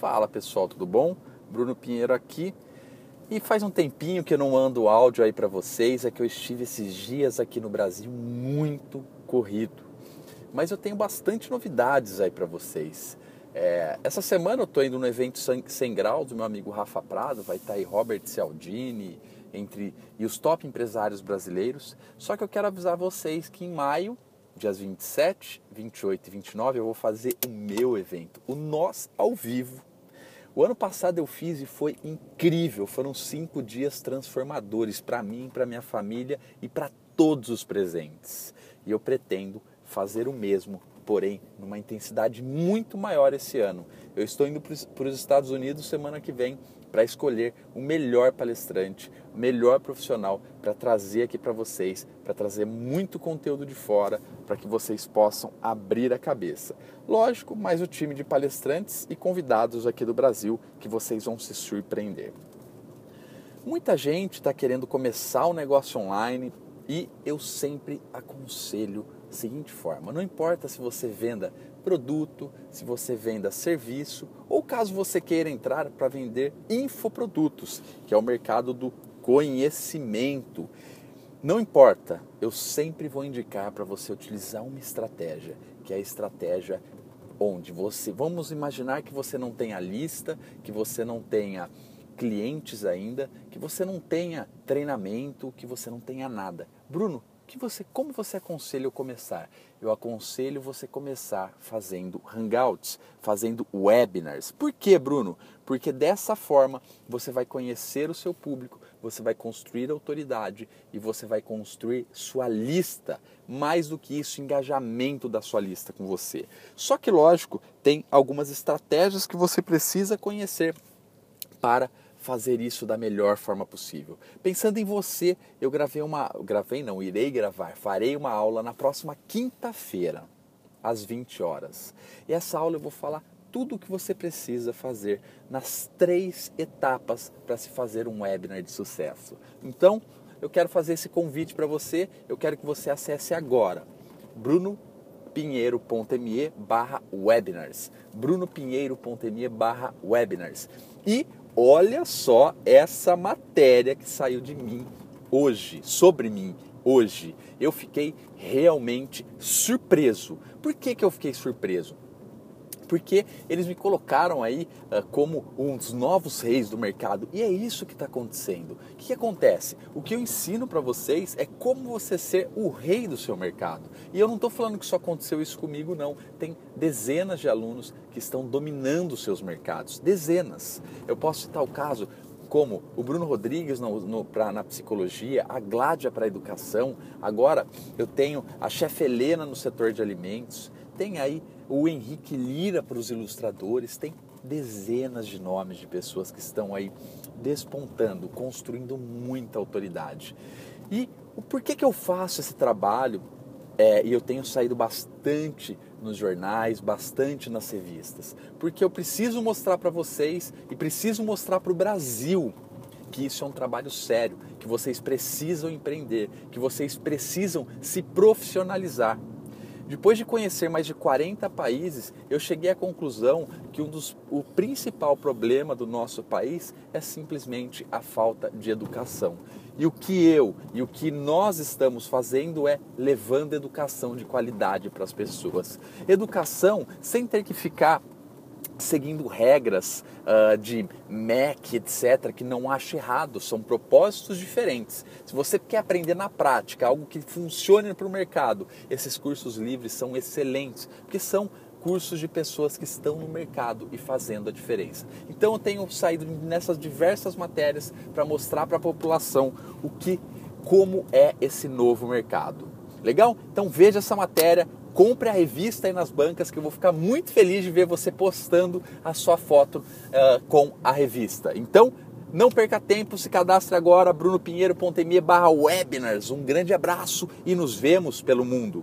Fala pessoal, tudo bom? Bruno Pinheiro aqui. E faz um tempinho que eu não mando áudio aí para vocês, é que eu estive esses dias aqui no Brasil muito corrido. Mas eu tenho bastante novidades aí para vocês. É, essa semana eu estou indo no evento 100 graus do meu amigo Rafa Prado, vai estar tá aí Robert Cialdini entre e os top empresários brasileiros. Só que eu quero avisar vocês que em maio dias 27, 28 e 29, eu vou fazer o meu evento, o Nós ao Vivo. O ano passado eu fiz e foi incrível. Foram cinco dias transformadores para mim, para minha família e para todos os presentes. E eu pretendo fazer o mesmo, porém numa intensidade muito maior esse ano. Eu estou indo para os Estados Unidos semana que vem para escolher o melhor palestrante, o melhor profissional para trazer aqui para vocês, para trazer muito conteúdo de fora, para que vocês possam abrir a cabeça. Lógico, mais o time de palestrantes e convidados aqui do Brasil que vocês vão se surpreender. Muita gente está querendo começar um negócio online e eu sempre aconselho seguinte forma: não importa se você venda produto, se você venda serviço ou caso você queira entrar para vender infoprodutos, que é o mercado do conhecimento. Não importa, eu sempre vou indicar para você utilizar uma estratégia, que é a estratégia onde você, vamos imaginar que você não tenha lista, que você não tenha clientes ainda, que você não tenha treinamento, que você não tenha nada. Bruno, que você, como você aconselha eu começar? Eu aconselho você começar fazendo hangouts, fazendo webinars. Por que, Bruno? Porque dessa forma você vai conhecer o seu público, você vai construir autoridade e você vai construir sua lista. Mais do que isso, engajamento da sua lista com você. Só que, lógico, tem algumas estratégias que você precisa conhecer para fazer isso da melhor forma possível. Pensando em você, eu gravei uma, gravei não, irei gravar, farei uma aula na próxima quinta-feira, às 20 horas. E essa aula eu vou falar tudo o que você precisa fazer nas três etapas para se fazer um webinar de sucesso. Então, eu quero fazer esse convite para você, eu quero que você acesse agora brunopinheiro.me barra webinars brunopinheiro.me barra webinars e olha só essa matéria que saiu de mim hoje, sobre mim hoje. Eu fiquei realmente surpreso. Por que, que eu fiquei surpreso? Porque eles me colocaram aí uh, como um dos novos reis do mercado. E é isso que está acontecendo. O que, que, acontece? O que eu ensino para vocês é como você ser o rei do seu mercado. E eu não estou falando que só aconteceu isso comigo, não. Tem dezenas de alunos que estão dominando os seus mercados. Dezenas. Eu posso citar o caso como o Bruno Rodrigues no, no, pra, na psicologia, a Gládia para a educação, agora eu tenho a chefe Helena no setor de alimentos, tem aí o Henrique Lira para os ilustradores, tem dezenas de nomes de pessoas que estão aí despontando, construindo muita autoridade. E por que, que eu faço esse trabalho? É, e eu tenho saído bastante nos jornais, bastante nas revistas, porque eu preciso mostrar para vocês e preciso mostrar para o Brasil que isso é um trabalho sério, que vocês precisam empreender, que vocês precisam se profissionalizar. Depois de conhecer mais de 40 países, eu cheguei à conclusão que um dos, o principal problema do nosso país é simplesmente a falta de educação. E o que eu e o que nós estamos fazendo é levando educação de qualidade para as pessoas. Educação sem ter que ficar seguindo regras uh, de MEC, etc., que não acho errado, são propósitos diferentes. Se você quer aprender na prática algo que funcione para o mercado, esses cursos livres são excelentes, porque são cursos de pessoas que estão no mercado e fazendo a diferença. Então eu tenho saído nessas diversas matérias para mostrar para a população o que como é esse novo mercado. Legal? Então veja essa matéria, compre a revista aí nas bancas que eu vou ficar muito feliz de ver você postando a sua foto uh, com a revista. Então, não perca tempo, se cadastre agora, brunopinheiro.me barra webinars. Um grande abraço e nos vemos pelo mundo.